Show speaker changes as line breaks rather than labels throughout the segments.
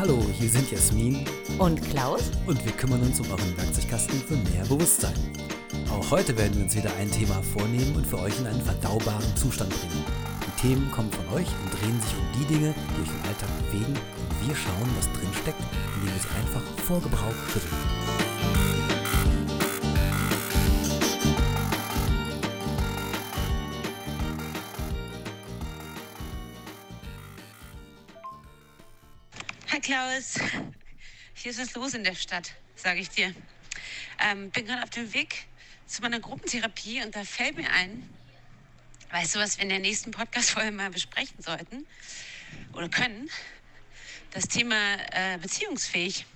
Hallo, hier sind Jasmin
Und Klaus?
und wir kümmern uns um euren Werkzeugkasten für mehr Bewusstsein. Auch heute werden wir uns wieder ein Thema vornehmen und für euch in einen verdaubaren Zustand bringen. Die Themen kommen von euch und drehen sich um die Dinge, die euch im Alltag bewegen und wir schauen, was drin steckt, indem wir sie einfach vor Gebrauch schütteln.
Hier ist was los in der Stadt, sage ich dir. Ähm, bin gerade auf dem Weg zu meiner Gruppentherapie und da fällt mir ein, weißt du, was wir in der nächsten Podcast-Folge mal besprechen sollten oder können? Das Thema äh, beziehungsfähig.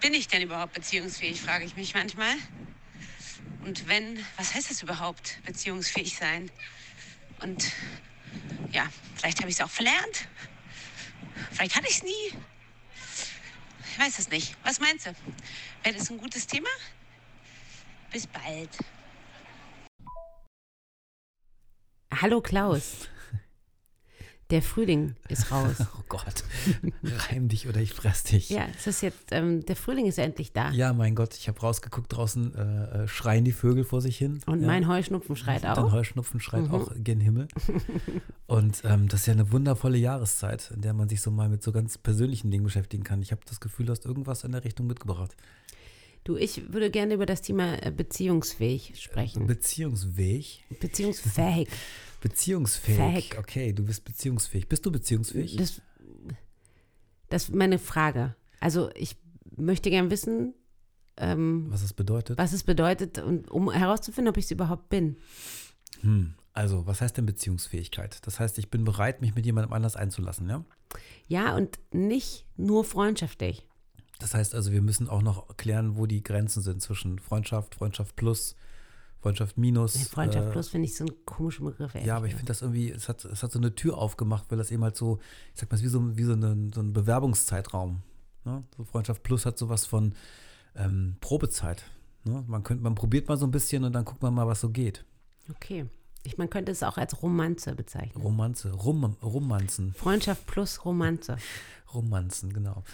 Bin ich denn überhaupt beziehungsfähig, frage ich mich manchmal. Und wenn, was heißt das überhaupt, beziehungsfähig sein? Und ja, vielleicht habe ich es auch verlernt. Vielleicht hatte ich es nie. Ich weiß es nicht. Was meinst du? Wäre das ein gutes Thema? Bis bald.
Hallo Klaus. Der Frühling ist raus.
Oh Gott, reim dich oder ich fress dich.
Ja, es ist jetzt, ähm, der Frühling ist endlich da.
Ja, mein Gott, ich habe rausgeguckt, draußen äh, äh, schreien die Vögel vor sich hin.
Und
ja.
mein Heuschnupfen schreit
Dein
auch.
Heuschnupfen schreit
Mhm.
auch gen Himmel. Und ähm, das ist ja eine wundervolle Jahreszeit, in der man sich so mal mit so ganz persönlichen Dingen beschäftigen kann. Ich habe das Gefühl, du hast irgendwas in der Richtung mitgebracht.
Du, ich würde gerne über das Thema äh, beziehungsfähig sprechen.
Beziehungsfähig.
Beziehungsfähig.
Beziehungsfähig.
Fähig.
Okay, du bist beziehungsfähig. Bist du beziehungsfähig?
Das, das ist meine Frage. Also ich möchte gern wissen, ähm,
Was das bedeutet?
was es bedeutet, und, um herauszufinden, ob ich es überhaupt bin.
Hm. Also, was heißt denn Beziehungsfähigkeit? Das heißt, ich bin bereit, mich mit jemandem anders einzulassen, ja?
Ja, und nicht nur freundschaftlich.
Das heißt also, wir müssen auch noch klären, wo die Grenzen sind zwischen Freundschaft, Freundschaft plus, Freundschaft minus.
Freundschaft
äh,
plus finde ich so ein komischer Begriff.
Ja, aber ich finde das irgendwie, es hat, es hat so eine Tür aufgemacht, weil das eben halt so, ich sag mal, es ist wie so, wie so, eine, so ein Bewerbungszeitraum. Ne? So Freundschaft Plus hat sowas von ähm, Probezeit. Ne? Man, könnt, man probiert mal so ein bisschen und dann guckt man mal, was so geht.
Okay. Ich, man könnte es auch als Romanze bezeichnen.
Romanze, Rum, Romanzen,
Freundschaft plus Romanze.
Romanzen, genau.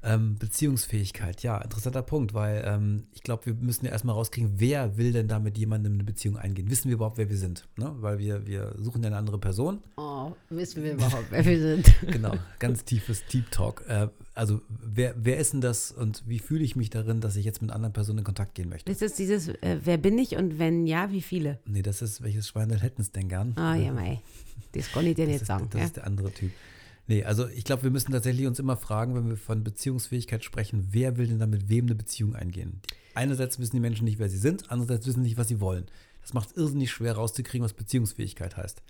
Ähm, Beziehungsfähigkeit, ja, interessanter Punkt, weil ähm, ich glaube, wir müssen ja erstmal rauskriegen, wer will denn da mit jemandem eine Beziehung eingehen? Wissen wir überhaupt, wer wir sind? Ne? Weil wir, wir suchen ja eine andere Person.
Oh, wissen wir überhaupt, wer wir sind?
Genau, ganz tiefes Deep Talk. Äh, also, wer, wer ist denn das und wie fühle ich mich darin, dass ich jetzt mit einer anderen Person in Kontakt gehen möchte?
Ist das dieses, äh, wer bin ich und wenn ja, wie viele?
Nee, das ist, welches Schweinel hätten es denn gern?
Ah, ja, mei. Das kann ich dir nicht
ist,
sagen.
das
Ja?
ist der andere Typ. Nee, also ich glaube, wir müssen tatsächlich uns immer fragen, wenn wir von Beziehungsfähigkeit sprechen, wer will denn da mit wem eine Beziehung eingehen? Einerseits wissen die Menschen nicht, wer sie sind, andererseits wissen sie nicht, was sie wollen. Das macht es irrsinnig schwer rauszukriegen, was Beziehungsfähigkeit heißt.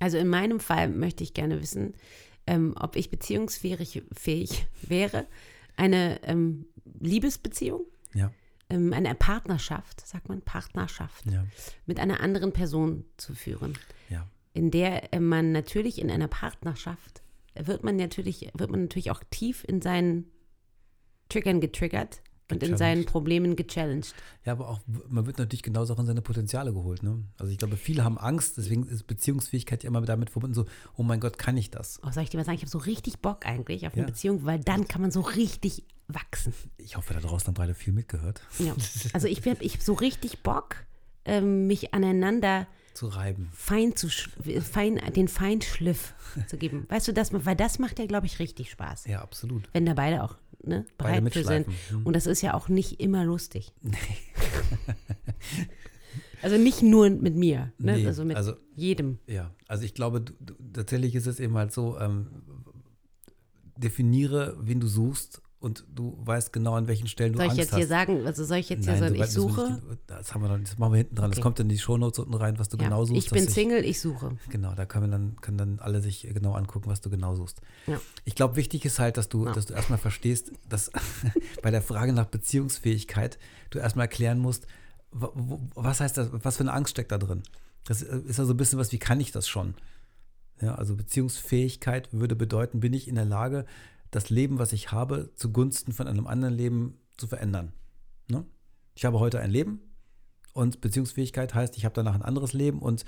Also in meinem Fall möchte ich gerne wissen, ähm, ob ich beziehungsfähig fähig wäre, eine ähm, Liebesbeziehung,
Ja,
ähm, eine Partnerschaft, sagt man, Partnerschaft,
ja,
mit einer anderen Person zu führen.
ja.
in der äh, man natürlich in einer Partnerschaft wird man natürlich wird man natürlich auch tief in seinen Triggern getriggert und in seinen. Problemen gechallenged.
Ja, aber auch, man wird natürlich genauso auch in seine Potenziale geholt. Ne? Also ich glaube, viele haben Angst, deswegen ist Beziehungsfähigkeit ja immer damit verbunden, so, oh mein Gott, kann ich das?
Oh, soll ich dir mal sagen, ich habe so richtig Bock eigentlich auf eine
Ja.
Beziehung, weil dann kann man so richtig wachsen.
Ich hoffe, da draußen haben beide viel mitgehört.
Ja. Also ich habe ich hab so richtig Bock, ähm, mich aneinander
Zu reiben.
fein zu fein, den Feinschliff zu geben. Weißt du, das, weil das macht ja, glaube ich, richtig Spaß.
Ja, absolut.
Wenn da beide auch ne,
Beide
bereit für sind.
mitschleifen. Hm.
Und das ist ja auch nicht immer lustig. also nicht nur mit mir, ne?
Nee,
also mit
also-
jedem.
Ja, also ich glaube, du, du, tatsächlich ist es eben halt so, ähm, definiere, wen du suchst und du weißt genau, an welchen Stellen du
Soll ich
Angst
jetzt
hast.
hier sagen, also soll ich jetzt hier
Nein,
sagen,
so
ich suche?
nicht- Das haben wir noch nicht, das machen wir hinten dran. Das
Okay.
kommt in die Shownotes unten rein, was du
Ja,
genau suchst.
ich bin Single, ich suche.
Genau, da können, wir dann, können dann alle sich genau angucken, was du genau suchst.
Ja.
Ich glaube, wichtig ist halt, dass du,
Ja.
dass du erstmal verstehst, dass bei der Frage nach Beziehungsfähigkeit du erstmal erklären musst, was heißt das, was für eine Angst steckt da drin? Das äh, ist ja so ein bisschen was, wie kann ich das schon? Ja, also Beziehungsfähigkeit würde bedeuten, bin ich in der Lage, das Leben, was ich habe, zugunsten von einem anderen Leben zu verändern. Ne? Ich habe heute ein Leben und Beziehungsfähigkeit heißt, ich habe danach ein anderes Leben und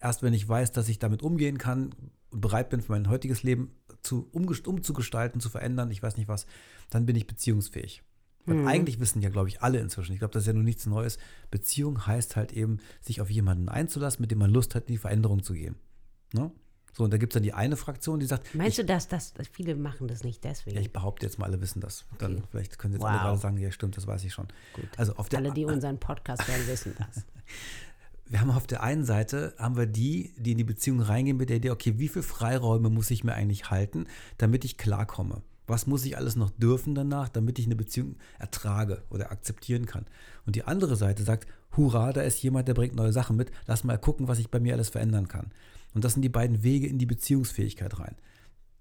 erst wenn ich weiß, dass ich damit umgehen kann und bereit bin, für mein heutiges Leben zu, umzugestalten, zu verändern, ich weiß nicht was, dann bin ich beziehungsfähig. Weil eigentlich wissen ja, glaube ich, alle inzwischen, ich glaube, das ist ja nur nichts Neues. Beziehung heißt halt eben, sich auf jemanden einzulassen, mit dem man Lust hat, in die Veränderung zu gehen. Ne? So, und da gibt es dann die eine Fraktion, die sagt,
Meinst du, dass das, dass viele machen das nicht deswegen?
ja, ich behaupte jetzt mal, alle wissen das. Dann vielleicht können Sie jetzt
Wow.
alle gerade sagen, ja, stimmt, das weiß ich schon. Also auf der,
Alle, die unseren Podcast hören, wissen das.
wir haben auf der einen Seite haben wir die, die in die Beziehung reingehen mit der Idee, okay, wie viele Freiräume muss ich mir eigentlich halten, damit ich klarkomme? Was muss ich alles noch dürfen danach, damit ich eine Beziehung ertrage oder akzeptieren kann? Und die andere Seite sagt, hurra, da ist jemand, der bringt neue Sachen mit, lass mal gucken, was ich bei mir alles verändern kann. Und das sind die beiden Wege in die Beziehungsfähigkeit rein.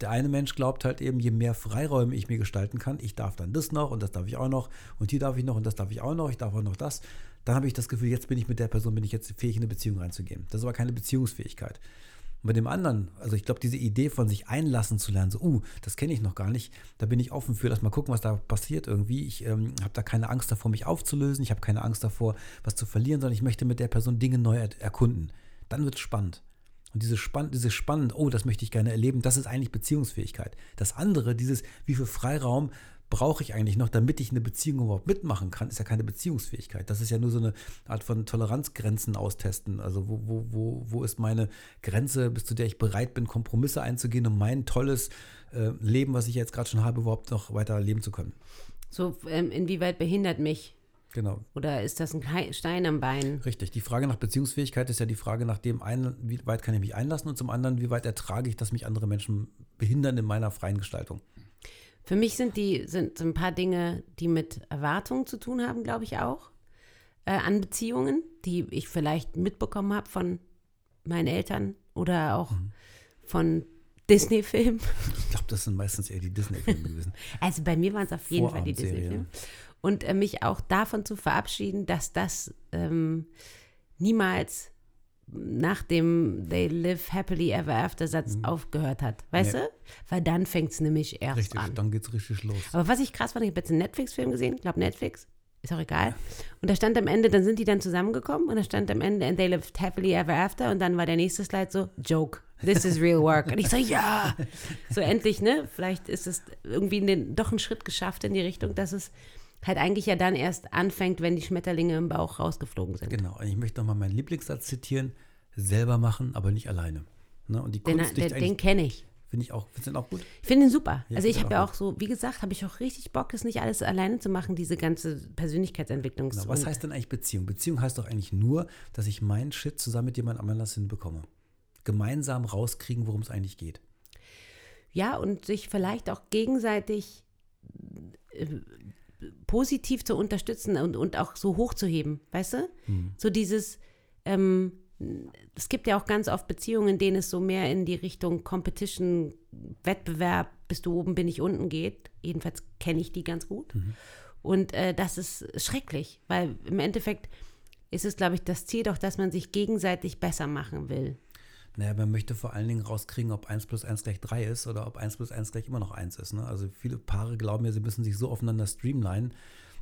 Der eine Mensch glaubt halt eben, je mehr Freiräume ich mir gestalten kann, ich darf dann das noch und das darf ich auch noch und hier darf ich noch und das darf ich auch noch, ich darf auch noch das, dann habe ich das Gefühl, jetzt bin ich mit der Person, bin ich jetzt fähig, in eine Beziehung reinzugehen. Das ist aber keine Beziehungsfähigkeit. Und bei dem anderen, also ich glaube, diese Idee von sich einlassen zu lernen, so, uh, das kenne ich noch gar nicht, da bin ich offen für, lass mal gucken, was da passiert irgendwie. Ich ähm, habe da keine Angst davor, mich aufzulösen, ich habe keine Angst davor, was zu verlieren, sondern ich möchte mit der Person Dinge neu er erkunden. Dann wird es spannend. Und dieses spannend, dieses spannend, oh, das möchte ich gerne erleben, das ist eigentlich Beziehungsfähigkeit. Das andere, dieses, wie viel Freiraum brauche ich eigentlich noch, damit ich eine Beziehung überhaupt mitmachen kann, ist ja keine Beziehungsfähigkeit. Das ist ja nur so eine Art von Toleranzgrenzen austesten. Also wo, wo, wo, wo ist meine Grenze, bis zu der ich bereit bin, Kompromisse einzugehen, um mein tolles äh, Leben, was ich jetzt gerade schon habe, überhaupt noch weiter leben zu können.
So, ähm, inwieweit behindert mich?
Genau.
Oder ist das ein Stein am Bein?
Richtig. Die Frage nach Beziehungsfähigkeit ist ja die Frage nach dem einen, wie weit kann ich mich einlassen und zum anderen, wie weit ertrage ich, dass mich andere Menschen behindern in meiner freien Gestaltung.
Für mich sind die sind ein paar Dinge, die mit Erwartungen zu tun haben, glaube ich auch, äh, an Beziehungen, die ich vielleicht mitbekommen habe von meinen Eltern oder auch
Mhm.
von Disney-Filmen.
Ich glaube, das sind meistens eher die Disney-Filme gewesen.
Also bei mir waren es auf jeden Fall die Disney-Filme. Und äh, mich auch davon zu verabschieden, dass das ähm, niemals nach dem They live happily ever after Satz aufgehört hat. Weißt
Mhm. Nee.
du? Weil dann fängt es nämlich erst
Richtig,
an.
dann geht's richtig los.
Aber was ich krass fand, ich habe jetzt einen Netflix-Film gesehen, ich glaube Netflix, ist auch egal. Und da stand am Ende, dann sind die dann zusammengekommen und da stand am Ende, and they lived happily ever after und dann war der nächste Slide so, Joke, this is real work. Und ich so, ja, so endlich, ne? Vielleicht ist es irgendwie den, doch einen Schritt geschafft in die Richtung, dass es halt eigentlich ja dann erst anfängt, wenn die Schmetterlinge im Bauch rausgeflogen sind.
Genau. Und ich möchte nochmal meinen Lieblingssatz zitieren: selber machen, aber nicht alleine. Ne? Und die
Den,
Kunst
den, den
eigentlich,
kenne ich.
finde ich auch, findest du den auch gut?
Ich finde ihn super.
Ja,
also ich habe ja
auch
auch so, wie gesagt, habe ich auch richtig Bock, das nicht alles alleine zu machen, diese ganze Persönlichkeitsentwicklung.
Genau. Was heißt denn eigentlich Beziehung? Beziehung heißt doch eigentlich nur, dass ich meinen Shit zusammen mit jemand anders hinbekomme. Gemeinsam rauskriegen, worum es eigentlich geht.
Ja, und sich vielleicht auch gegenseitig äh, positiv zu unterstützen und, und auch so hochzuheben, weißt du? So dieses, ähm, es gibt ja auch ganz oft Beziehungen, in denen es so mehr in die Richtung Competition, Wettbewerb, bist du oben, bin ich unten geht. Jedenfalls kenne ich die ganz gut. Und äh, das ist schrecklich, weil im Endeffekt ist es, glaube ich, das Ziel doch, dass man sich gegenseitig besser machen will.
Naja, man möchte vor allen Dingen rauskriegen, ob 1 plus 1 gleich 3 ist oder ob 1 plus 1 gleich immer noch 1 ist. Ne? Also viele Paare glauben ja, sie müssen sich so aufeinander streamlinen,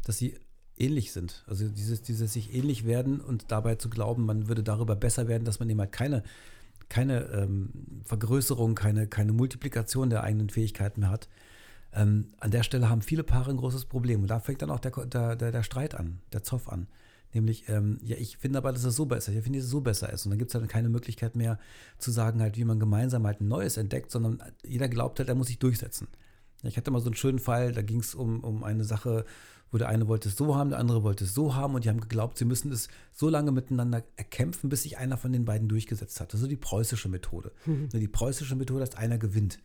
dass sie ähnlich sind. Also dieses, dieses sich ähnlich werden und dabei zu glauben, man würde darüber besser werden, dass man eben halt keine, keine ähm, Vergrößerung, keine, keine Multiplikation der eigenen Fähigkeiten mehr hat. Ähm, an der Stelle haben viele Paare ein großes Problem. Und da fängt dann auch der, der, der, der Streit an, der Zoff an. Nämlich, ähm, ja, ich finde aber, dass es so besser ist. Ich finde, dass es so besser ist. Und dann gibt es dann keine Möglichkeit mehr zu sagen, halt, wie man gemeinsam halt ein Neues entdeckt, sondern jeder glaubt halt, er muss sich durchsetzen. Ja, Ich hatte mal so einen schönen Fall, da ging es um, um eine Sache, wo der eine wollte es so haben, der andere wollte es so haben und die haben geglaubt, sie müssen es so lange miteinander erkämpfen, bis sich einer von den beiden durchgesetzt hat. Das ist so die preußische Methode. Ne, Die preußische Methode ist, einer gewinnt.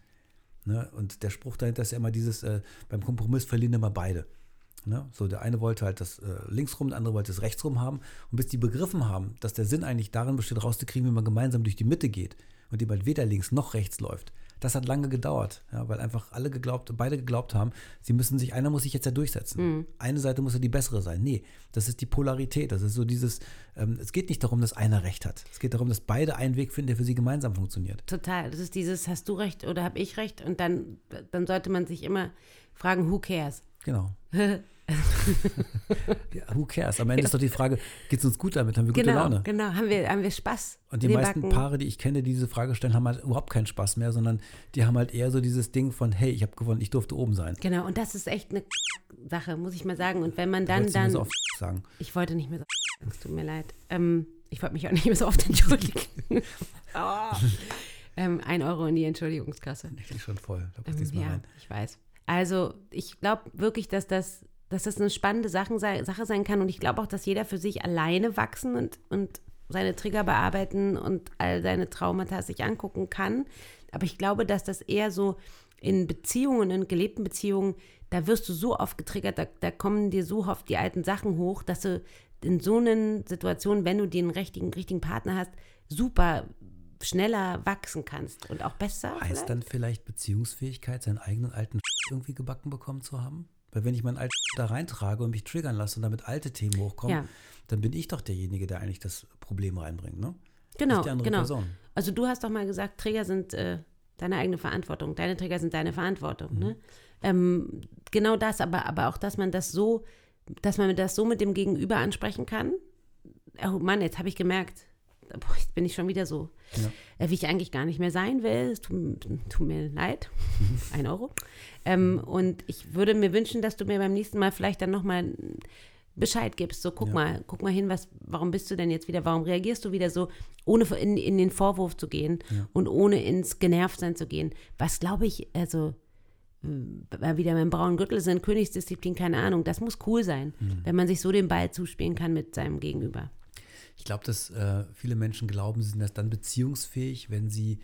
Ne? Und der Spruch dahinter ist ja immer dieses, äh, beim Kompromiss verlieren immer beide. Ne? So, der eine wollte halt das äh, linksrum, der andere wollte es rechtsrum haben. Und bis die begriffen haben, dass der Sinn eigentlich darin besteht, rauszukriegen, wie man gemeinsam durch die Mitte geht und eben halt weder links noch rechts läuft, das hat lange gedauert, ja, weil einfach alle geglaubt, beide geglaubt haben, sie müssen sich, einer muss sich jetzt ja durchsetzen. Eine Seite muss ja die bessere sein. Nee, das ist die Polarität. Das ist so dieses, ähm, es geht nicht darum, dass einer recht hat. Es geht darum, dass beide einen Weg finden, der für sie gemeinsam funktioniert.
Total. Das ist dieses, hast du recht oder habe ich recht? Und dann, dann sollte man sich immer fragen, who cares?
Genau. ja, who cares? Am Ende ist doch die Frage, geht es uns gut damit? Haben wir gute
genau,
Laune?
genau. Haben wir, haben wir Spaß?
Und die meisten
backen-
Paare, die ich kenne, die diese Frage stellen, haben halt überhaupt keinen Spaß mehr, sondern die haben halt eher so dieses Ding von, hey, ich habe gewonnen, ich durfte oben sein.
Genau, und das ist echt eine Sache, muss ich mal sagen. Und wenn man dann,
mir
dann,
so oft sagen.
ich wollte nicht mehr so, es tut mir leid. Ähm, ich wollte mich auch nicht mehr so oft entschuldigen. oh. ähm, ein Euro in die Entschuldigungskasse.
Ich bin schon voll. Da
Ähm, ja,
rein.
ich weiß. Also ich glaube wirklich, dass das, dass das eine spannende Sache sein kann und ich glaube auch, dass jeder für sich alleine wachsen und, und seine Trigger bearbeiten und all seine Traumata sich angucken kann. Aber ich glaube, dass das eher so in Beziehungen, in gelebten Beziehungen, da wirst du so oft getriggert, da, da kommen dir so oft die alten Sachen hoch, dass du in so einer Situation, wenn du den richtigen, richtigen Partner hast, super schneller wachsen kannst und auch besser.
Heißt
vielleicht?
dann vielleicht Beziehungsfähigkeit, seinen eigenen alten irgendwie gebacken bekommen zu haben? Weil wenn ich meinen alten da reintrage und mich triggern lasse und damit alte Themen hochkommen,
Ja.
dann bin ich doch derjenige, der eigentlich das Problem reinbringt, ne?
Genau,
Nicht die andere
genau.
Person.
Also du hast doch mal gesagt, Träger sind äh, deine eigene Verantwortung. Deine Träger sind deine Verantwortung. Ne? Ähm, genau das, aber, aber auch, dass man das so, dass man das so mit dem Gegenüber ansprechen kann. Oh Mann, jetzt habe ich gemerkt, boah, jetzt bin ich schon wieder so,
Ja.
äh, wie ich eigentlich gar nicht mehr sein will. Es tut, tut mir leid. Ein Euro. Ähm, und ich würde mir wünschen, dass du mir beim nächsten Mal vielleicht dann nochmal Bescheid gibst. So, guck
Ja.
mal, guck mal hin, was, warum bist du denn jetzt wieder, warum reagierst du wieder so, ohne in, in den Vorwurf zu gehen und ohne ins Genervtsein zu gehen. Was glaube ich, also weil wieder beim braunen Gürtel sind, Königsdisziplin, keine Ahnung, das muss cool sein,
Mhm.
wenn man sich so den Ball zuspielen kann mit seinem Gegenüber.
Ich glaube, dass äh, viele Menschen glauben, sie sind erst dann beziehungsfähig, wenn sie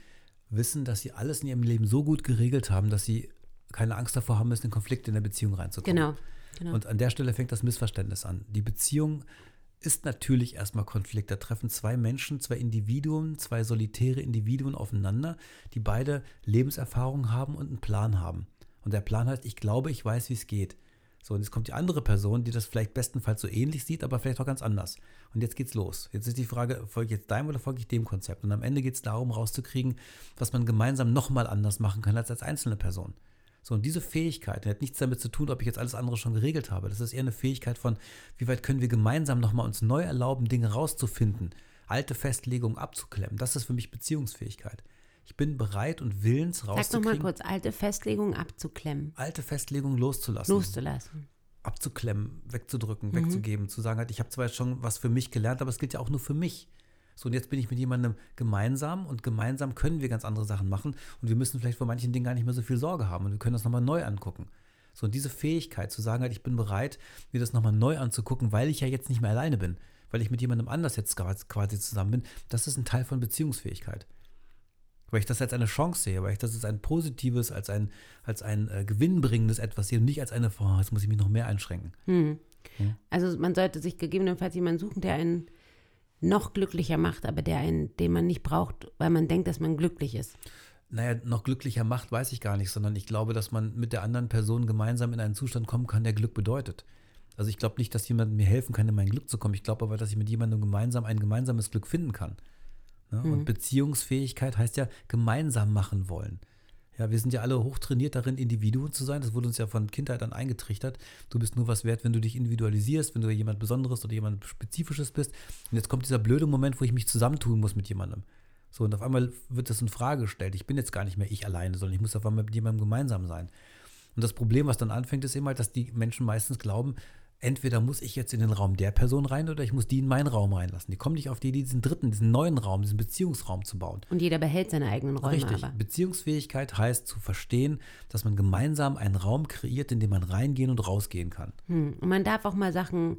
wissen, dass sie alles in ihrem Leben so gut geregelt haben, dass sie keine Angst davor haben müssen, in Konflikte in der Beziehung reinzukommen.
Genau. genau.
Und an der Stelle fängt das Missverständnis an. Die Beziehung ist natürlich erstmal Konflikt. Da treffen zwei Menschen, zwei Individuen, zwei solitäre Individuen aufeinander, die beide Lebenserfahrung haben und einen Plan haben. Und der Plan heißt, ich glaube, ich weiß, wie es geht. So, und jetzt kommt die andere Person, die das vielleicht bestenfalls so ähnlich sieht, aber vielleicht auch ganz anders. Und jetzt geht's los. Jetzt ist die Frage, folge ich jetzt deinem oder folge ich dem Konzept? Und am Ende geht es darum, rauszukriegen, was man gemeinsam nochmal anders machen kann als als einzelne Person. So, und diese Fähigkeit die hat nichts damit zu tun, ob ich jetzt alles andere schon geregelt habe. Das ist eher eine Fähigkeit von, wie weit können wir gemeinsam nochmal uns neu erlauben, Dinge rauszufinden, alte Festlegungen abzuklemmen. Das ist für mich Beziehungsfähigkeit. Ich bin bereit und willens
Sag noch mal
rauszukriegen,
kurz, alte Festlegungen abzuklemmen,
alte Festlegungen loszulassen
loszulassen.
abzuklemmen, wegzudrücken,
Mhm.
wegzugeben, zu sagen, halt, ich habe zwar jetzt schon was für mich gelernt, aber es gilt ja auch nur für mich. So, und jetzt bin ich mit jemandem gemeinsam und gemeinsam können wir ganz andere Sachen machen und wir müssen vielleicht vor manchen Dingen gar nicht mehr so viel Sorge haben und wir können das nochmal neu angucken. So, und diese Fähigkeit zu sagen, halt, ich bin bereit, mir das nochmal neu anzugucken, weil ich ja jetzt nicht mehr alleine bin, weil ich mit jemandem anders jetzt quasi zusammen bin, das ist ein Teil von Beziehungsfähigkeit. Weil ich das als eine Chance sehe, weil ich das als ein positives, als ein, als ein äh, gewinnbringendes etwas sehe und nicht als eine, oh, jetzt muss ich mich noch mehr einschränken.
Hm. Also man sollte sich gegebenenfalls jemanden suchen, der einen noch glücklicher macht, aber der einen, den man nicht braucht, weil man denkt, dass man glücklich ist.
naja, noch glücklicher macht, weiß ich gar nicht, sondern ich glaube, dass man mit der anderen Person gemeinsam in einen Zustand kommen kann, der Glück bedeutet. Also ich glaube nicht, dass jemand mir helfen kann, in mein Glück zu kommen. Ich glaube aber, dass ich mit jemandem gemeinsam ein gemeinsames Glück finden kann. Ne? Und Beziehungsfähigkeit heißt ja gemeinsam machen wollen. Ja, wir sind ja alle hochtrainiert darin, Individuen zu sein. Das wurde uns ja von Kindheit an eingetrichtert. Du bist nur was wert, wenn du dich individualisierst, wenn du jemand Besonderes oder jemand Spezifisches bist. Und jetzt kommt dieser blöde Moment, wo ich mich zusammentun muss mit jemandem. So, und auf einmal wird das in Frage gestellt. Ich bin jetzt gar nicht mehr ich alleine, sondern ich muss auf einmal mit jemandem gemeinsam sein. Und das Problem, was dann anfängt, ist eben halt, dass die Menschen meistens glauben, entweder muss ich jetzt in den Raum der Person rein oder ich muss die in meinen Raum reinlassen. Die kommen nicht auf die Idee, diesen dritten, diesen neuen Raum, diesen Beziehungsraum zu bauen.
Und jeder behält seine eigenen Räume
Richtig.
aber.
Beziehungsfähigkeit heißt zu verstehen, dass man gemeinsam einen Raum kreiert, in dem man reingehen und rausgehen kann.
Hm. Und man darf auch mal Sachen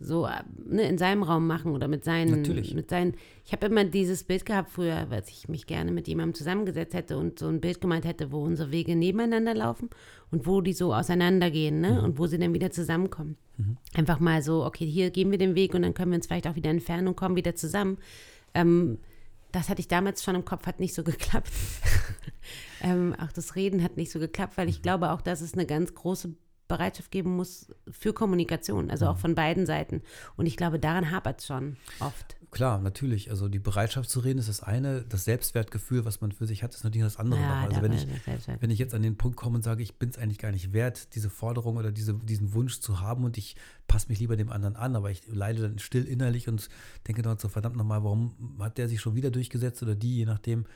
so äh, ne, in seinem Raum machen oder mit seinen,
Natürlich.
mit seinen. Ich habe immer dieses Bild gehabt früher, weil ich mich gerne mit jemandem zusammengesetzt hätte und so ein Bild gemeint hätte, wo unsere Wege nebeneinander laufen und wo die so auseinandergehen, ne? Und wo sie dann wieder zusammenkommen. Einfach mal so, okay, hier gehen wir den Weg und dann können wir uns vielleicht auch wieder entfernen und kommen wieder zusammen. Ähm, das hatte ich damals schon im Kopf, hat nicht so geklappt. ähm, auch das Reden hat nicht so geklappt, weil ich glaube auch, dass es eine ganz große Bereitschaft geben muss für Kommunikation, also auch von beiden Seiten. Und ich glaube, daran hapert es schon oft.
klar, natürlich. Also die Bereitschaft zu reden ist das eine. Das Selbstwertgefühl, was man für sich hat, ist natürlich das andere.
Ja,
also wenn ich, wenn ich jetzt an den Punkt komme und sage, ich bin es eigentlich gar nicht wert, diese Forderung oder diese, diesen Wunsch zu haben und ich passe mich lieber dem anderen an, aber ich leide dann still innerlich und denke dann so, verdammt nochmal, warum hat der sich schon wieder durchgesetzt oder die, je nachdem.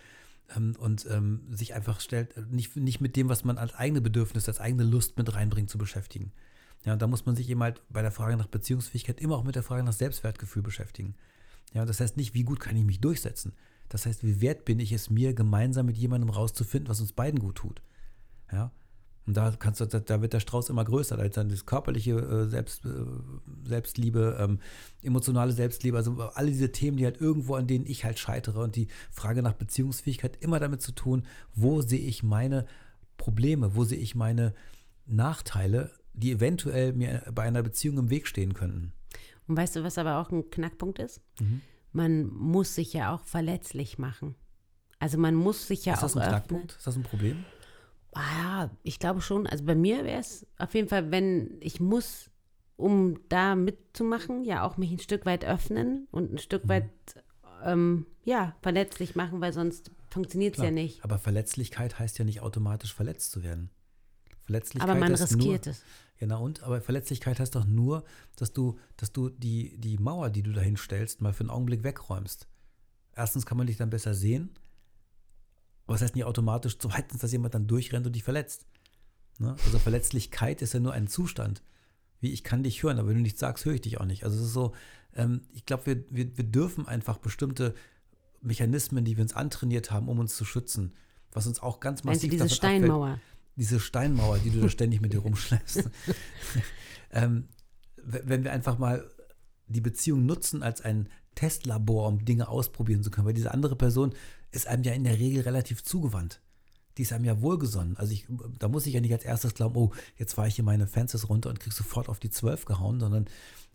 Ähm, und ähm, sich einfach stellt, äh, nicht, nicht mit dem, was man als eigene Bedürfnis, als eigene Lust mit reinbringt, zu beschäftigen. Ja, da muss man sich eben halt bei der Frage nach Beziehungsfähigkeit immer auch mit der Frage nach Selbstwertgefühl beschäftigen. Ja, das heißt nicht, wie gut kann ich mich durchsetzen. Das heißt, wie wert bin ich es mir, gemeinsam mit jemandem rauszufinden, was uns beiden gut tut. Ja. Und da kannst du, da, da wird der Strauß immer größer. Da ist dann das körperliche äh, Selbst, äh, Selbstliebe, ähm, emotionale Selbstliebe, also alle diese Themen, die halt irgendwo, an denen ich halt scheitere und die Frage nach Beziehungsfähigkeit immer damit zu tun, wo sehe ich meine Probleme, wo sehe ich meine Nachteile, die eventuell mir bei einer Beziehung im Weg stehen könnten.
Und weißt du, was aber auch ein Knackpunkt ist?
Mhm.
Man muss sich ja auch verletzlich machen. Also man muss sich ja
ist das
auch
ein
öffnen.
Knackpunkt? Ist das ein Problem?
Ah, ja, ich glaube schon. Also bei mir wäre es auf jeden Fall, wenn ich muss, um da mitzumachen, ja auch mich ein Stück weit öffnen und ein
Mhm.
Stück weit, ähm, ja, verletzlich machen, weil sonst funktioniert es ja nicht.
Aber Verletzlichkeit heißt ja nicht automatisch verletzt zu werden. Verletzlichkeit
Aber man riskiert
nur,
es.
Ja, na und? Aber Verletzlichkeit heißt doch nur, dass du, dass du die, die Mauer, die du dahin stellst, mal für einen Augenblick wegräumst. Erstens kann man dich dann besser sehen, aber das heißt nicht automatisch, zweitens, dass jemand dann durchrennt und dich verletzt. Ne? Also Verletzlichkeit ist ja nur ein Zustand. Wie ich kann dich hören, aber wenn du nichts sagst, höre ich dich auch nicht. Also es ist so, ähm, ich glaube, wir, wir, wir dürfen einfach bestimmte Mechanismen, die wir uns antrainiert haben, um uns zu schützen, was uns auch ganz massiv
diese
davon abfällt,
Steinmauer?
diese Steinmauer, die du da ständig mit dir rumschleppst. ähm, wenn wir einfach mal die Beziehung nutzen als ein Testlabor, um Dinge ausprobieren zu können, weil diese andere Person ist einem ja in der Regel relativ zugewandt. Die ist einem ja wohlgesonnen. Also ich, da muss ich ja nicht als erstes glauben, oh, jetzt fahre ich hier meine Fences runter und krieg sofort auf die 12 gehauen, sondern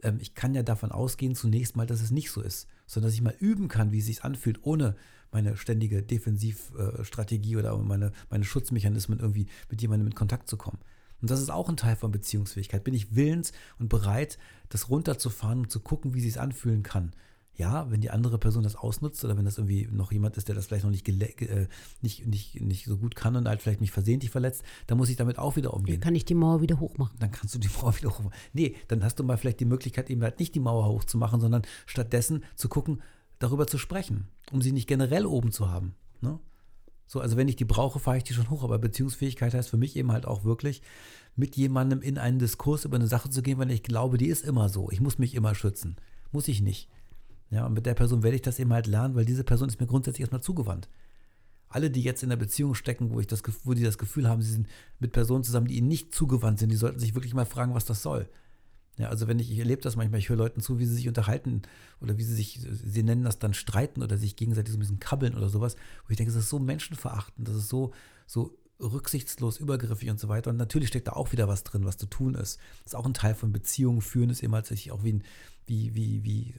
ähm, ich kann ja davon ausgehen zunächst mal, dass es nicht so ist, sondern dass ich mal üben kann, wie es sich anfühlt, ohne meine ständige Defensivstrategie oder meine, meine Schutzmechanismen irgendwie mit jemandem in Kontakt zu kommen. Und das ist auch ein Teil von Beziehungsfähigkeit. Bin ich willens und bereit, das runterzufahren und zu gucken, wie sie es anfühlen kann. Ja, wenn die andere Person das ausnutzt oder wenn das irgendwie noch jemand ist, der das vielleicht noch nicht, äh, nicht, nicht, nicht so gut kann und halt vielleicht mich versehentlich verletzt, dann muss ich damit auch wieder umgehen.
Kann ich die Mauer wieder hochmachen?
Dann kannst du die Mauer wieder hoch. Nee, dann hast du mal vielleicht die Möglichkeit, eben halt nicht die Mauer hochzumachen, sondern stattdessen zu gucken, darüber zu sprechen, um sie nicht generell oben zu haben. Ne? So, also wenn ich die brauche, fahre ich die schon hoch. Aber Beziehungsfähigkeit heißt für mich eben halt auch wirklich, mit jemandem in einen Diskurs über eine Sache zu gehen, weil ich glaube, die ist immer so. Ich muss mich immer schützen. Muss ich nicht. Ja, und mit der Person werde ich das eben halt lernen, weil diese Person ist mir grundsätzlich erstmal zugewandt. Alle, die jetzt in der Beziehung stecken, wo ich das, wo die das Gefühl haben, sie sind mit Personen zusammen, die ihnen nicht zugewandt sind, die sollten sich wirklich mal fragen, was das soll. Ja, also wenn ich, ich erlebe das manchmal, ich höre Leuten zu, wie sie sich unterhalten oder wie sie sich, sie nennen das dann streiten oder sich gegenseitig so ein bisschen kabbeln oder sowas, wo ich denke, das ist so menschenverachtend, das ist so, so rücksichtslos, übergriffig und so weiter. Und natürlich steckt da auch wieder was drin, was zu tun ist. Das ist auch ein Teil von Beziehungen führen, ist immer sich auch wie, ein, wie, wie, wie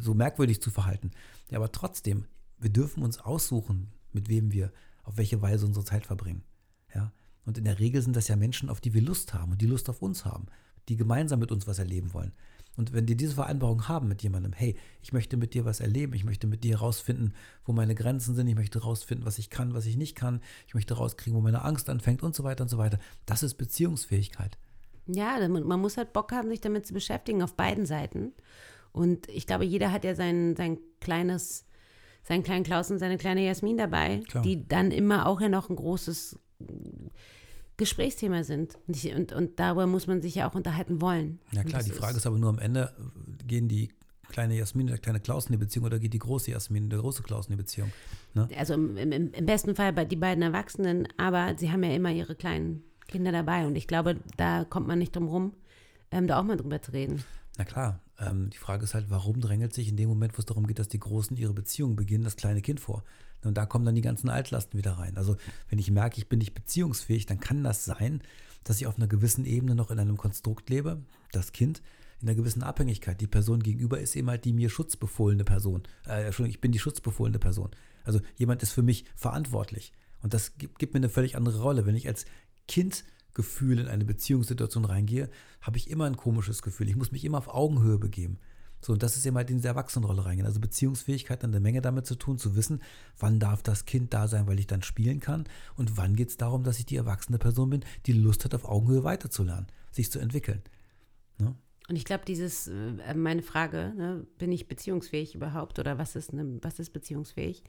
so merkwürdig zu verhalten. Ja, aber trotzdem, wir dürfen uns aussuchen, mit wem wir auf welche Weise unsere Zeit verbringen. Ja, und in der Regel sind das ja Menschen, auf die wir Lust haben und die Lust auf uns haben, die gemeinsam mit uns was erleben wollen. Und wenn die diese Vereinbarung haben mit jemandem, hey, ich möchte mit dir was erleben, ich möchte mit dir herausfinden, wo meine Grenzen sind, ich möchte herausfinden, was ich kann, was ich nicht kann, ich möchte rauskriegen, wo meine Angst anfängt und so weiter und so weiter. Das ist Beziehungsfähigkeit.
Ja, man muss halt Bock haben, sich damit zu beschäftigen auf beiden Seiten. Und ich glaube, jeder hat ja sein, sein kleines, seinen kleinen Klaus und seine kleine Jasmin dabei,
Klar.
die dann immer auch ja noch ein großes Gesprächsthema sind. Und, ich, und, und darüber muss man sich ja auch unterhalten wollen.
Ja klar, die Frage ist aber nur am Ende, gehen die kleine Jasmin und der kleine Klaus in die Beziehung oder geht die große Jasmin und der große Klaus in die Beziehung? Ne?
Also im, im, im besten Fall bei die beiden Erwachsenen, aber sie haben ja immer ihre kleinen Kinder dabei. Und ich glaube, da kommt man nicht drum rum, ähm, da auch mal drüber zu reden.
Na klar, ähm, die Frage ist halt, warum drängelt sich in dem Moment, wo es darum geht, dass die Großen ihre Beziehung beginnen, das kleine Kind vor? Und da kommen dann die ganzen Altlasten wieder rein. Also wenn ich merke, ich bin nicht beziehungsfähig, dann kann das sein, dass ich auf einer gewissen Ebene noch in einem Konstrukt lebe, das Kind, in einer gewissen Abhängigkeit. Die Person gegenüber ist eben halt die mir schutzbefohlene Person. Äh, Entschuldigung, ich bin die schutzbefohlene Person. Also jemand ist für mich verantwortlich. Und das gibt, gibt mir eine völlig andere Rolle. Wenn ich als Kind Gefühl in eine Beziehungssituation reingehe, habe ich immer ein komisches Gefühl. Ich muss mich immer auf Augenhöhe begeben. So, und das ist eben halt in diese Erwachsenenrolle reingehen. Also Beziehungsfähigkeit hat eine Menge damit zu tun, zu wissen, wann darf das Kind da sein, weil ich dann spielen kann und wann geht es darum, dass ich die erwachsene Person bin, die Lust hat, auf Augenhöhe weiterzulernen, sich zu entwickeln. Ne?
Und ich glaube, dieses, äh, meine Frage, ne, bin ich beziehungsfähig überhaupt oder was ist, ne, was ist beziehungsfähig,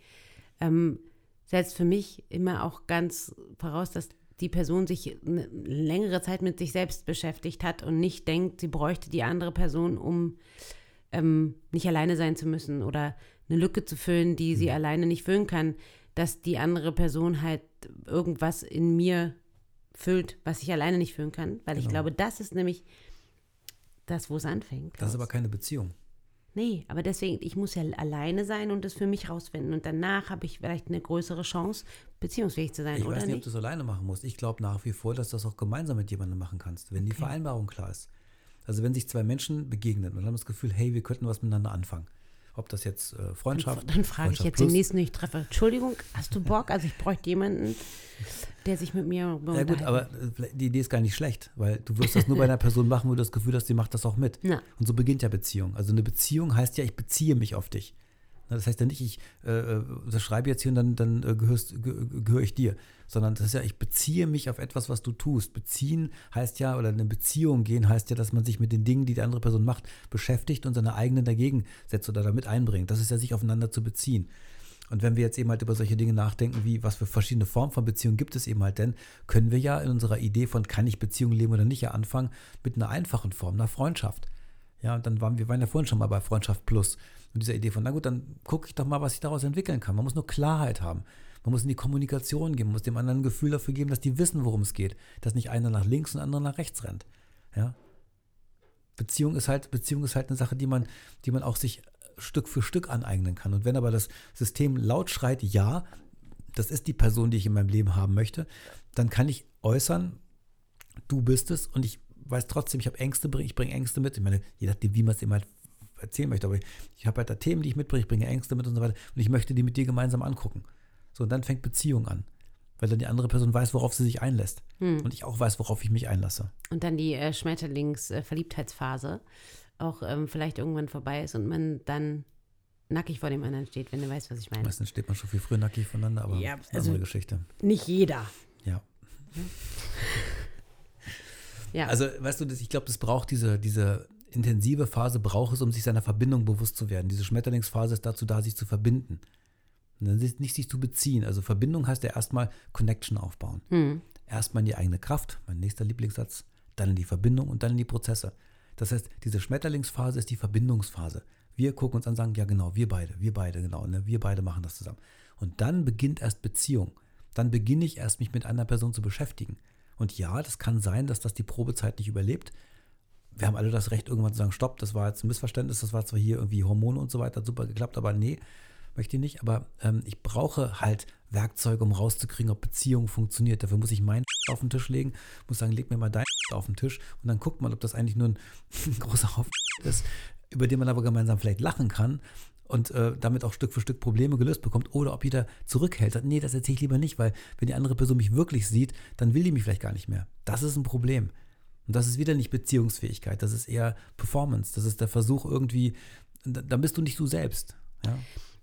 ähm, setzt für mich immer auch ganz voraus, dass die Person sich eine längere Zeit mit sich selbst beschäftigt hat und nicht denkt, sie bräuchte die andere Person, um ähm, nicht alleine sein zu müssen oder eine Lücke zu füllen, die sie mhm. alleine nicht füllen kann, dass die andere Person halt irgendwas in mir füllt, was ich alleine nicht füllen kann, weil genau. ich glaube, das ist nämlich das, wo es anfängt.
Das ist aber keine Beziehung.
Nee, aber deswegen, ich muss ja alleine sein und das für mich rausfinden. Und danach habe ich vielleicht eine größere Chance, beziehungsfähig zu sein,
ich
oder
weiß nicht,
nicht?
ob du es alleine machen musst. Ich glaube nach wie vor, dass du das auch gemeinsam mit jemandem machen kannst, wenn die Vereinbarung klar ist. Also wenn sich zwei Menschen begegnen und haben das Gefühl, hey, wir könnten was miteinander anfangen. Ob das jetzt äh, Freundschaft.
Dann, dann frage ich jetzt den nächsten, den ich treffe. Entschuldigung, hast du Bock? Also ich bräuchte jemanden, der sich mit mir.
Ja gut, aber äh, die Idee ist gar nicht schlecht, weil du wirst das nur bei einer Person machen, wo du das Gefühl hast, die macht das auch mit. Ja. Und so beginnt ja Beziehung. Also eine Beziehung heißt ja, ich beziehe mich auf dich. Das heißt ja nicht, ich äh, äh schreibe jetzt hier und dann, dann äh, gehöre ich dir, sondern das ist ja, ich beziehe mich auf etwas, was du tust. Beziehen heißt ja, oder eine Beziehung gehen heißt ja, dass man sich mit den Dingen, die die andere Person macht, beschäftigt und seine eigenen dagegen setzt oder damit einbringt. Das ist ja, sich aufeinander zu beziehen. Und wenn wir jetzt eben halt über solche Dinge nachdenken, wie was für verschiedene Formen von Beziehungen gibt es eben halt denn, können wir ja in unserer Idee von kann ich Beziehung leben oder nicht ja anfangen mit einer einfachen Form, einer Freundschaft. Ja, und dann waren wir waren ja vorhin schon mal bei Freundschaft Plus und dieser Idee von, na gut, dann gucke ich doch mal, was ich daraus entwickeln kann. Man muss nur Klarheit haben. Man muss in die Kommunikation gehen, man muss dem anderen ein Gefühl dafür geben, dass die wissen, worum es geht. Dass nicht einer nach links und andere nach rechts rennt. Ja? Beziehung ist halt, Beziehung ist halt eine Sache, die man, die man auch sich Stück für Stück aneignen kann. Und wenn aber das System laut schreit, ja, das ist die Person, die ich in meinem Leben haben möchte, dann kann ich äußern, du bist es und ich weiß trotzdem, ich habe Ängste, ich bringe Ängste mit. Ich meine, je nachdem, wie man es eben halt erzählen möchte, aber ich, habe halt da Themen, die ich mitbringe, ich bringe Ängste mit und so weiter und ich möchte die mit dir gemeinsam angucken. So, und dann fängt Beziehung an. Weil dann die andere Person weiß, worauf sie sich einlässt. Hm. Und ich auch weiß, worauf ich mich einlasse.
Und dann die äh, Schmetterlings-Verliebtheitsphase auch ähm, vielleicht irgendwann vorbei ist und man dann nackig vor dem anderen steht, wenn du weißt, was ich meine.
Meistens steht man schon viel früher nackig voneinander, aber
ja,
das ist eine also andere Geschichte.
Nicht jeder.
Ja. ja. Also, weißt du, ich glaube, das braucht diese, diese intensive Phase, braucht es, um sich seiner Verbindung bewusst zu werden. Diese Schmetterlingsphase ist dazu da, sich zu verbinden. Nicht sich zu beziehen. Also Verbindung heißt ja erstmal Connection aufbauen. Mhm. Erstmal in die eigene Kraft, mein nächster Lieblingssatz, dann in die Verbindung und dann in die Prozesse. Das heißt, diese Schmetterlingsphase ist die Verbindungsphase. Wir gucken uns an und sagen, ja genau, wir beide, wir beide, genau, ne, wir beide machen das zusammen. Und dann beginnt erst Beziehung. Dann beginne ich erst, mich mit einer Person zu beschäftigen. Und ja, das kann sein, dass das die Probezeit nicht überlebt. Wir haben alle das Recht, irgendwann zu sagen, stopp, das war jetzt ein Missverständnis, das war zwar hier irgendwie Hormone und so weiter, super geklappt, aber nee, möchte ich nicht, aber ähm, ich brauche halt Werkzeuge, um rauszukriegen, ob Beziehung funktioniert. Dafür muss ich meinen auf den Tisch legen, muss sagen, leg mir mal dein auf den Tisch und dann guckt man, ob das eigentlich nur ein, ein großer Haufen ist, über den man aber gemeinsam vielleicht lachen kann und äh, damit auch Stück für Stück Probleme gelöst bekommt oder ob jeder zurückhält. Sagt, nee, das erzähle ich lieber nicht, weil wenn die andere Person mich wirklich sieht, dann will die mich vielleicht gar nicht mehr. Das ist ein Problem. Und das ist wieder nicht Beziehungsfähigkeit, das ist eher Performance. Das ist der Versuch irgendwie, dann bist du nicht du selbst. Ja?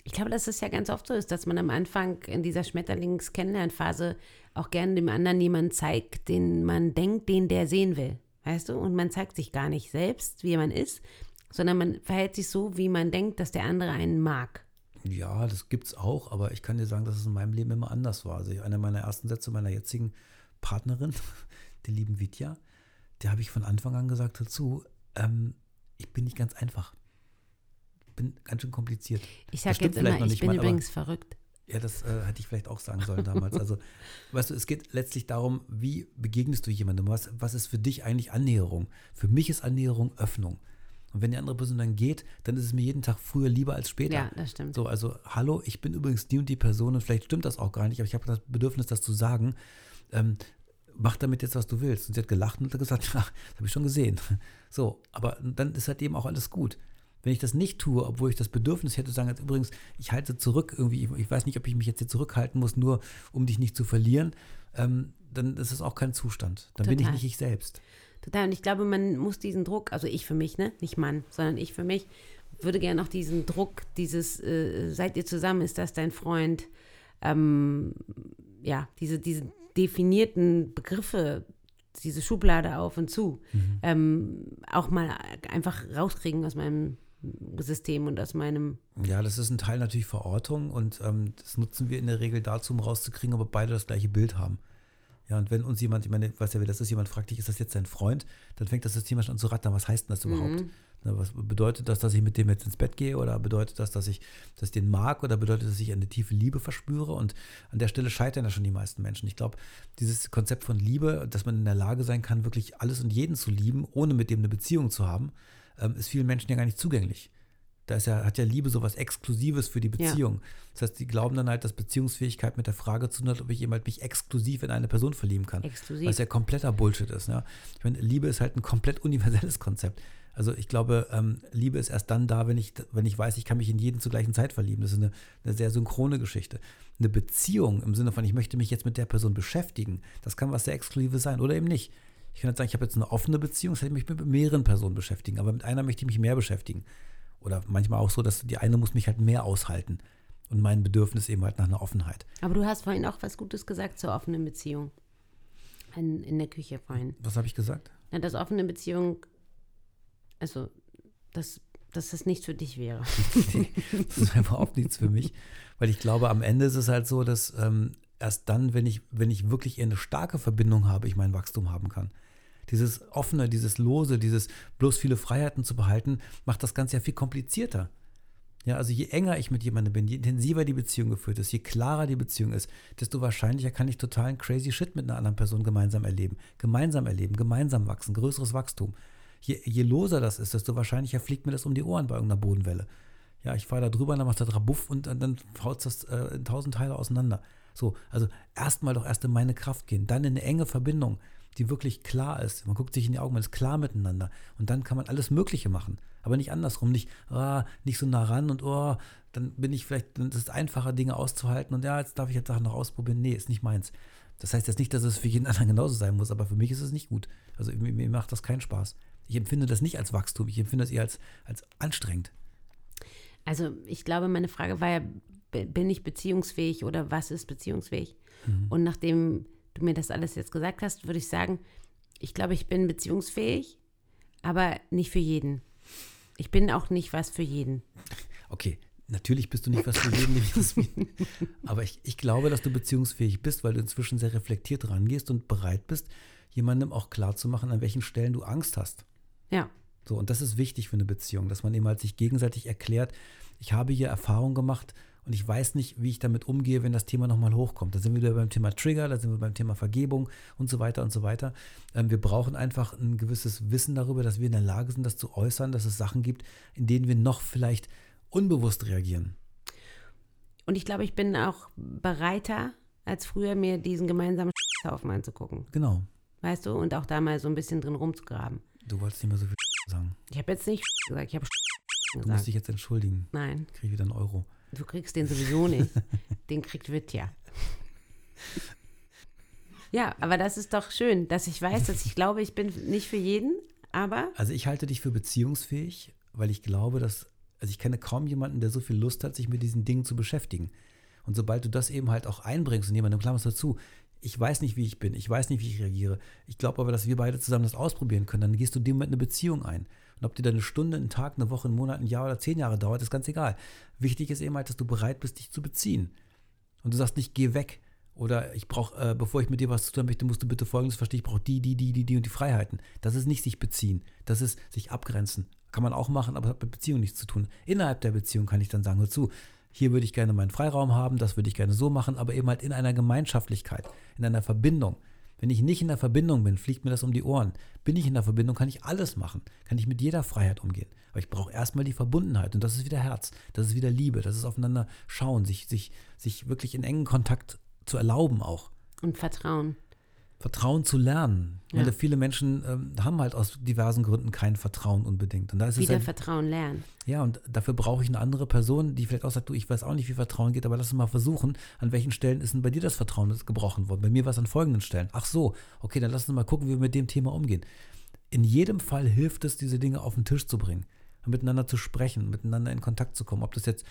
Ich glaube, dass es ja ganz oft so ist, dass man am Anfang in dieser Schmetterlings-Kennenlernphase auch gerne dem anderen jemanden zeigt, den man denkt, den der sehen will. Weißt du? Und man zeigt sich gar nicht selbst, wie man ist, sondern man verhält sich so, wie man denkt, dass der andere einen mag.
Ja, das gibt es auch, aber ich kann dir sagen, dass es in meinem Leben immer anders war. Also einer meiner ersten Sätze meiner jetzigen Partnerin, der lieben Vitya, der habe ich von Anfang an gesagt dazu, ähm, ich bin nicht ganz einfach bin ganz schön kompliziert.
Ich sage jetzt immer, ich bin mal, übrigens verrückt.
Ja, das äh, hätte ich vielleicht auch sagen sollen damals. Also, weißt du, es geht letztlich darum, wie begegnest du jemandem? Was, was ist für dich eigentlich Annäherung? Für mich ist Annäherung Öffnung. Und wenn die andere Person dann geht, dann ist es mir jeden Tag früher lieber als später.
Ja, das stimmt.
So, also, hallo, ich bin übrigens die und die Person und vielleicht stimmt das auch gar nicht, aber ich habe das Bedürfnis, das zu sagen. Ähm, mach damit jetzt, was du willst. Und sie hat gelacht und hat gesagt, ja, das habe ich schon gesehen. So, aber dann ist halt eben auch alles gut. Wenn ich das nicht tue, obwohl ich das Bedürfnis hätte, sagen, jetzt übrigens, ich halte zurück, irgendwie, ich weiß nicht, ob ich mich jetzt hier zurückhalten muss, nur um dich nicht zu verlieren, ähm, dann ist es auch kein Zustand. Dann Total. bin ich nicht ich selbst.
Total. Und ich glaube, man muss diesen Druck, also ich für mich, ne, nicht Mann, sondern ich für mich, würde gerne auch diesen Druck, dieses, äh, seid ihr zusammen, ist das dein Freund? Ähm, ja, diese, diese definierten Begriffe, diese Schublade auf und zu, mhm. ähm, auch mal einfach rauskriegen aus meinem System und aus meinem.
Ja, das ist ein Teil natürlich Verortung und ähm, das nutzen wir in der Regel dazu, um rauszukriegen, ob wir beide das gleiche Bild haben. Ja, und wenn uns jemand, ich meine, ich weiß ja, wer das ist, jemand fragt dich, ist das jetzt dein Freund, dann fängt das System schon an zu rattern, was heißt denn das überhaupt? Mhm. Na, was bedeutet das, dass ich mit dem jetzt ins Bett gehe oder bedeutet das, dass ich, dass ich den mag oder bedeutet das, dass ich eine tiefe Liebe verspüre? Und an der Stelle scheitern ja schon die meisten Menschen. Ich glaube, dieses Konzept von Liebe, dass man in der Lage sein kann, wirklich alles und jeden zu lieben, ohne mit dem eine Beziehung zu haben, ähm, ist vielen Menschen ja gar nicht zugänglich. Da ist ja, hat ja Liebe so was Exklusives für die Beziehung. Ja. Das heißt, die glauben dann halt, dass Beziehungsfähigkeit mit der Frage zu tun hat, ob ich jemand mich exklusiv in eine Person verlieben kann. Exklusiv. Was ja kompletter Bullshit ist. Ne? Ich meine, Liebe ist halt ein komplett universelles Konzept. Also ich glaube, ähm, Liebe ist erst dann da, wenn ich, wenn ich weiß, ich kann mich in jeden zur gleichen Zeit verlieben. Das ist eine, eine sehr synchrone Geschichte. Eine Beziehung im Sinne von, ich möchte mich jetzt mit der Person beschäftigen, das kann was sehr Exklusives sein oder eben nicht. Ich kann jetzt sagen, ich habe jetzt eine offene Beziehung, das hätte ich mich mit mehreren Personen beschäftigen, aber mit einer möchte ich mich mehr beschäftigen. Oder manchmal auch so, dass die eine muss mich halt mehr aushalten. Und mein Bedürfnis eben halt nach einer Offenheit.
Aber du hast vorhin auch was Gutes gesagt zur offenen Beziehung. In, in der Küche vorhin.
Was habe ich gesagt?
Ja, dass offene Beziehung, also, dass, dass das nichts für dich wäre.
das ist überhaupt nichts für mich. Weil ich glaube, am Ende ist es halt so, dass ähm, erst dann, wenn ich, wenn ich wirklich eher eine starke Verbindung habe, ich mein Wachstum haben kann dieses offene, dieses lose, dieses bloß viele Freiheiten zu behalten, macht das Ganze ja viel komplizierter. Ja, also je enger ich mit jemandem bin, je intensiver die Beziehung geführt ist, je klarer die Beziehung ist, desto wahrscheinlicher kann ich totalen crazy Shit mit einer anderen Person gemeinsam erleben. Gemeinsam erleben, gemeinsam wachsen, größeres Wachstum. Je, je loser das ist, desto wahrscheinlicher fliegt mir das um die Ohren bei irgendeiner Bodenwelle. Ja, ich fahre da drüber, dann macht das Rabuff und dann, dann haut das äh, in tausend Teile auseinander. So, also erstmal doch erst in meine Kraft gehen, dann in eine enge Verbindung, die wirklich klar ist. Man guckt sich in die Augen, man ist klar miteinander. Und dann kann man alles Mögliche machen. Aber nicht andersrum, nicht, oh, nicht so nah ran und oh, dann bin ich vielleicht, dann ist es einfacher, Dinge auszuhalten und ja, jetzt darf ich jetzt Sachen noch ausprobieren. Nee, ist nicht meins. Das heißt jetzt nicht, dass es für jeden anderen genauso sein muss, aber für mich ist es nicht gut. Also mir, mir macht das keinen Spaß. Ich empfinde das nicht als Wachstum, ich empfinde das eher als, als anstrengend.
Also ich glaube, meine Frage war ja, bin ich beziehungsfähig oder was ist beziehungsfähig? Mhm. Und nachdem du mir das alles jetzt gesagt hast, würde ich sagen, ich glaube, ich bin beziehungsfähig, aber nicht für jeden. Ich bin auch nicht was für jeden.
Okay, natürlich bist du nicht was für jeden, aber ich, ich glaube, dass du beziehungsfähig bist, weil du inzwischen sehr reflektiert rangehst und bereit bist, jemandem auch klarzumachen, an welchen Stellen du Angst hast.
Ja.
So, und das ist wichtig für eine Beziehung, dass man eben halt sich gegenseitig erklärt, ich habe hier Erfahrung gemacht, und ich weiß nicht, wie ich damit umgehe, wenn das Thema nochmal hochkommt. Da sind wir wieder beim Thema Trigger, da sind wir beim Thema Vergebung und so weiter und so weiter. Ähm, wir brauchen einfach ein gewisses Wissen darüber, dass wir in der Lage sind, das zu äußern, dass es Sachen gibt, in denen wir noch vielleicht unbewusst reagieren.
Und ich glaube, ich bin auch bereiter, als früher mir diesen gemeinsamen Haufen anzugucken.
Genau.
Weißt du? Und auch da mal so ein bisschen drin rumzugraben.
Du wolltest nicht mehr so viel sagen.
Ich habe jetzt nicht gesagt, ich habe
Du musst dich jetzt entschuldigen.
Nein.
Ich kriege wieder einen Euro.
Du kriegst den sowieso nicht. den kriegt Wittja. Ja, aber das ist doch schön, dass ich weiß, dass ich glaube, ich bin nicht für jeden, aber.
Also ich halte dich für beziehungsfähig, weil ich glaube, dass, also ich kenne kaum jemanden, der so viel Lust hat, sich mit diesen Dingen zu beschäftigen. Und sobald du das eben halt auch einbringst und jemandem klammerst dazu, ich weiß nicht, wie ich bin, ich weiß nicht, wie ich reagiere. Ich glaube aber, dass wir beide zusammen das ausprobieren können. Dann gehst du dem mit eine Beziehung ein. Und ob dir da eine Stunde, einen Tag, eine Woche, einen Monat, ein Jahr oder zehn Jahre dauert, ist ganz egal. Wichtig ist eben halt, dass du bereit bist, dich zu beziehen. Und du sagst nicht, geh weg. Oder ich brauche, äh, bevor ich mit dir was zu tun möchte, musst du bitte folgendes verstehen, ich brauche die, die, die, die, die und die Freiheiten. Das ist nicht sich beziehen. Das ist sich abgrenzen. Kann man auch machen, aber hat mit Beziehung nichts zu tun. Innerhalb der Beziehung kann ich dann sagen, hör zu, hier würde ich gerne meinen Freiraum haben, das würde ich gerne so machen, aber eben halt in einer Gemeinschaftlichkeit, in einer Verbindung. Wenn ich nicht in der Verbindung bin, fliegt mir das um die Ohren. Bin ich in der Verbindung, kann ich alles machen. Kann ich mit jeder Freiheit umgehen. Aber ich brauche erstmal die Verbundenheit. Und das ist wieder Herz. Das ist wieder Liebe. Das ist aufeinander schauen, sich, sich, sich wirklich in engen Kontakt zu erlauben auch.
Und Vertrauen.
Vertrauen zu lernen. Ja. Weil viele Menschen ähm, haben halt aus diversen Gründen kein Vertrauen unbedingt. Und da ist
Wieder
es halt,
Vertrauen lernen.
Ja, und dafür brauche ich eine andere Person, die vielleicht auch sagt, du, ich weiß auch nicht, wie Vertrauen geht, aber lass uns mal versuchen, an welchen Stellen ist denn bei dir das Vertrauen gebrochen worden? Bei mir war es an folgenden Stellen. Ach so, okay, dann lass uns mal gucken, wie wir mit dem Thema umgehen. In jedem Fall hilft es, diese Dinge auf den Tisch zu bringen. miteinander zu sprechen, miteinander in Kontakt zu kommen. Ob das jetzt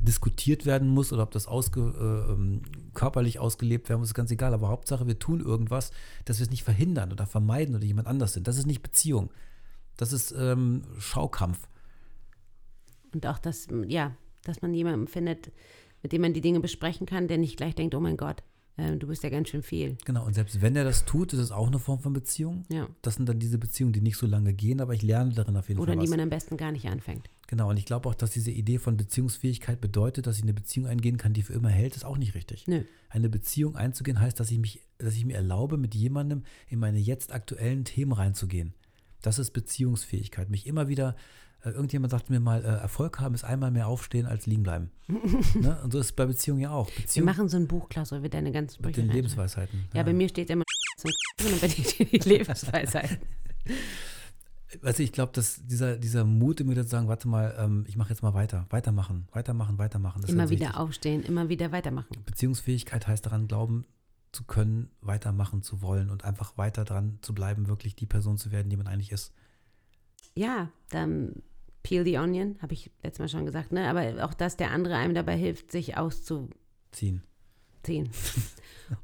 diskutiert werden muss oder ob das ausge, äh, ähm, körperlich ausgelebt werden muss, ist ganz egal. Aber Hauptsache, wir tun irgendwas, dass wir es nicht verhindern oder vermeiden oder jemand anders sind. Das ist nicht Beziehung. Das ist ähm, Schaukampf.
Und auch, dass, ja, dass man jemanden findet, mit dem man die Dinge besprechen kann, der nicht gleich denkt, oh mein Gott, äh, du bist ja ganz schön viel.
Genau, und selbst wenn er das tut, ist es auch eine Form von Beziehung.
Ja.
Das sind dann diese Beziehungen, die nicht so lange gehen, aber ich lerne darin auf jeden
Oder
Fall
die
was.
man am besten gar nicht anfängt.
Genau, und ich glaube auch, dass diese Idee von Beziehungsfähigkeit bedeutet, dass ich eine Beziehung eingehen kann, die für immer hält, ist auch nicht richtig.
Nö.
Eine Beziehung einzugehen heißt, dass ich mich, dass ich mir erlaube, mit jemandem in meine jetzt aktuellen Themen reinzugehen. Das ist Beziehungsfähigkeit. Mich immer wieder, äh, irgendjemand sagte mir mal, äh, Erfolg haben ist einmal mehr aufstehen als liegen bleiben. ne? Und so ist es bei Beziehungen ja auch.
Wir
Beziehung
machen so ein Buch, Klaus, wo wir deine ganzen
mit
Sprüche
den. Lebensweisheiten.
Ja, bei mir steht immer und bei dir die Lebensweisheit.
Also ich glaube, dass dieser, dieser Mut, immer wieder zu sagen, warte mal, ähm, ich mache jetzt mal weiter, weitermachen, weitermachen, weitermachen.
Immer wieder
wichtig.
aufstehen, immer wieder weitermachen.
Beziehungsfähigkeit heißt daran glauben zu können, weitermachen zu wollen und einfach weiter dran zu bleiben, wirklich die Person zu werden, die man eigentlich ist.
Ja, dann peel the onion, habe ich letztes Mal schon gesagt, ne? Aber auch, dass der andere einem dabei hilft, sich auszuziehen
Ziehen.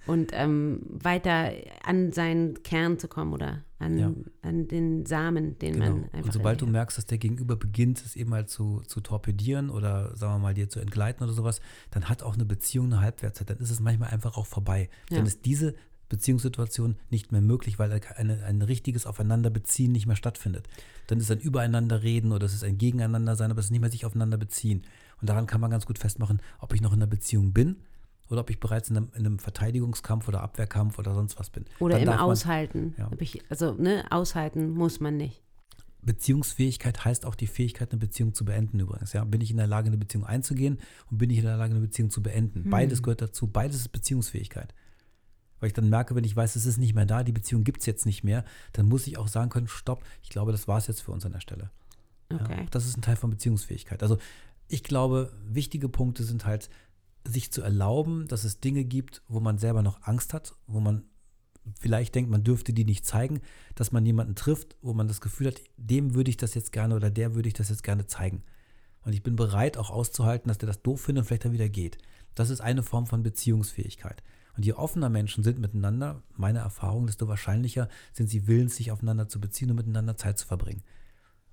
und ähm, weiter an seinen Kern zu kommen oder an,
Ja.
an den Samen, den
Genau.
man einfach.
Und sobald du merkst, dass der Gegenüber beginnt, es eben mal zu, zu torpedieren oder sagen wir mal dir zu entgleiten oder sowas, dann hat auch eine Beziehung eine Halbwertszeit. Dann ist es manchmal einfach auch vorbei.
Ja.
Dann ist diese Beziehungssituation nicht mehr möglich, weil eine, ein richtiges Aufeinanderbeziehen nicht mehr stattfindet. Dann ist ein Übereinanderreden oder es ist ein Gegeneinander sein, aber es ist nicht mehr sich aufeinander beziehen. Und daran kann man ganz gut festmachen, ob ich noch in einer Beziehung bin oder ob ich bereits in einem, in einem Verteidigungskampf oder Abwehrkampf oder sonst was bin.
oder
Dann
im
darf man-
Aushalten.
Ja.
Ich, also, ne, aushalten muss man nicht.
Beziehungsfähigkeit heißt auch die Fähigkeit, eine Beziehung zu beenden übrigens. Ja? Bin ich in der Lage, eine Beziehung einzugehen und bin ich in der Lage, eine Beziehung zu beenden? Beides gehört dazu. Beides ist Beziehungsfähigkeit. Weil ich dann merke, wenn ich weiß, es ist nicht mehr da, die Beziehung gibt es jetzt nicht mehr, dann muss ich auch sagen können, stopp, ich glaube, das war es jetzt für uns an der Stelle. Ja,
Okay.
auch das ist ein Teil von Beziehungsfähigkeit. Also ich glaube, wichtige Punkte sind halt, sich zu erlauben, dass es Dinge gibt, wo man selber noch Angst hat, wo man vielleicht denkt, man dürfte die nicht zeigen, dass man jemanden trifft, wo man das Gefühl hat, dem würde ich das jetzt gerne oder der würde ich das jetzt gerne zeigen. Und ich bin bereit, auch auszuhalten, dass der das doof findet und vielleicht dann wieder geht. Das ist eine Form von Beziehungsfähigkeit. Und je offener Menschen sind miteinander, meine Erfahrung, desto wahrscheinlicher sind sie willens, sich aufeinander zu beziehen und miteinander Zeit zu verbringen.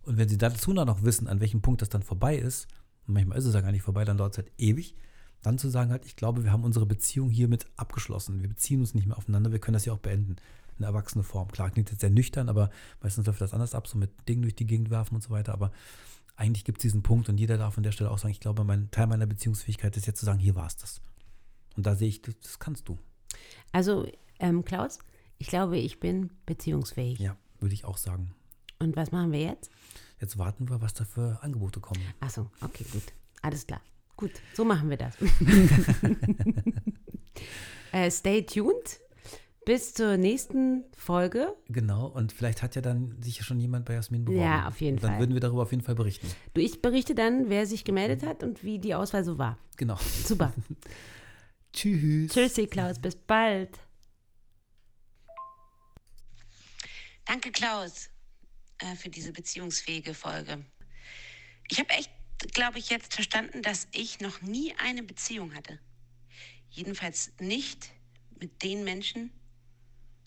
Und wenn sie dazu noch wissen, an welchem Punkt das dann vorbei ist, und manchmal ist es ja gar nicht vorbei, dann dauert es halt ewig, dann zu sagen halt, ich glaube, wir haben unsere Beziehung hiermit abgeschlossen. Wir beziehen uns nicht mehr aufeinander, wir können das ja auch beenden. Eine erwachsene Form. Klar, klingt jetzt sehr nüchtern, aber meistens läuft das anders ab, so mit Dingen durch die Gegend werfen und so weiter. Aber eigentlich gibt es diesen Punkt und jeder darf an der Stelle auch sagen, ich glaube, mein Teil meiner Beziehungsfähigkeit ist jetzt zu sagen, hier war es das. Und da sehe ich, das, das kannst du.
Also, ähm, Klaus, ich glaube, ich bin beziehungsfähig.
Ja, würde ich auch sagen.
Und was machen wir jetzt?
Jetzt warten wir, was da für Angebote kommen.
Achso, okay, gut. Alles klar. Gut, so machen wir das. äh, stay tuned. Bis zur nächsten Folge.
Genau, und vielleicht hat ja dann sich schon jemand bei Jasmin beworben.
Ja, auf jeden
und dann
Fall.
würden wir darüber auf jeden Fall berichten.
Du, ich berichte dann, wer sich gemeldet hat und wie die Auswahl so war.
Genau.
Super.
Tschüss.
Tschüssi, Klaus. Bis bald.
Danke, Klaus, äh, für diese beziehungsfähige Folge. Ich habe echt, glaube ich, jetzt verstanden, dass ich noch nie eine Beziehung hatte. Jedenfalls nicht mit den Menschen,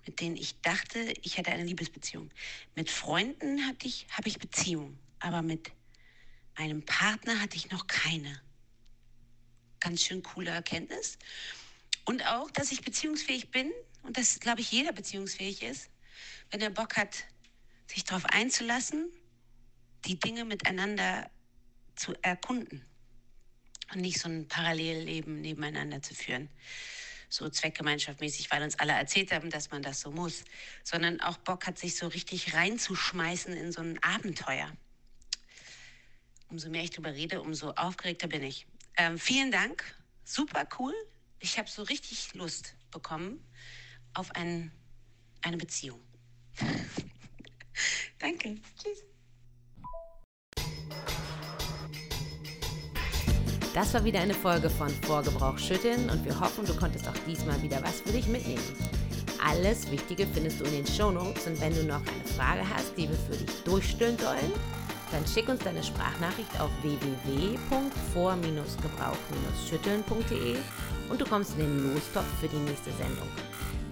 mit denen ich dachte, ich hätte eine Liebesbeziehung. Mit Freunden hatte ich, habe ich Beziehung, aber mit einem Partner hatte ich noch keine. Ganz schön coole Erkenntnis. Und auch, dass ich beziehungsfähig bin und dass, glaube ich, jeder beziehungsfähig ist, wenn er Bock hat, sich darauf einzulassen, die Dinge miteinander zu erkunden und nicht so ein Parallelleben nebeneinander zu führen, so zweckgemeinschaftmäßig, weil uns alle erzählt haben, dass man das so muss, sondern auch Bock hat, sich so richtig reinzuschmeißen in so ein Abenteuer. Umso mehr ich darüber rede, umso aufgeregter bin ich. Ähm, vielen Dank, super cool. Ich habe so richtig Lust bekommen auf ein, eine Beziehung. Danke. Tschüss.
Das war wieder eine Folge von Vorgebrauch schütteln und wir hoffen, du konntest auch diesmal wieder was für dich mitnehmen. Alles Wichtige findest du in den Shownotes und wenn du noch eine Frage hast, die wir für dich durchstellen sollen, Dann schick uns deine Sprachnachricht auf www.vor-gebrauch-schütteln.de und du kommst in den Lostopf für die nächste Sendung.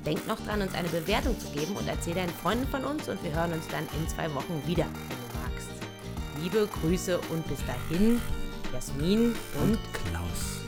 Denk noch dran, uns eine Bewertung zu geben und erzähl deinen Freunden von uns und wir hören uns dann in zwei Wochen wieder, wenn du magst. Liebe Grüße und bis dahin, Jasmin und,
und Klaus.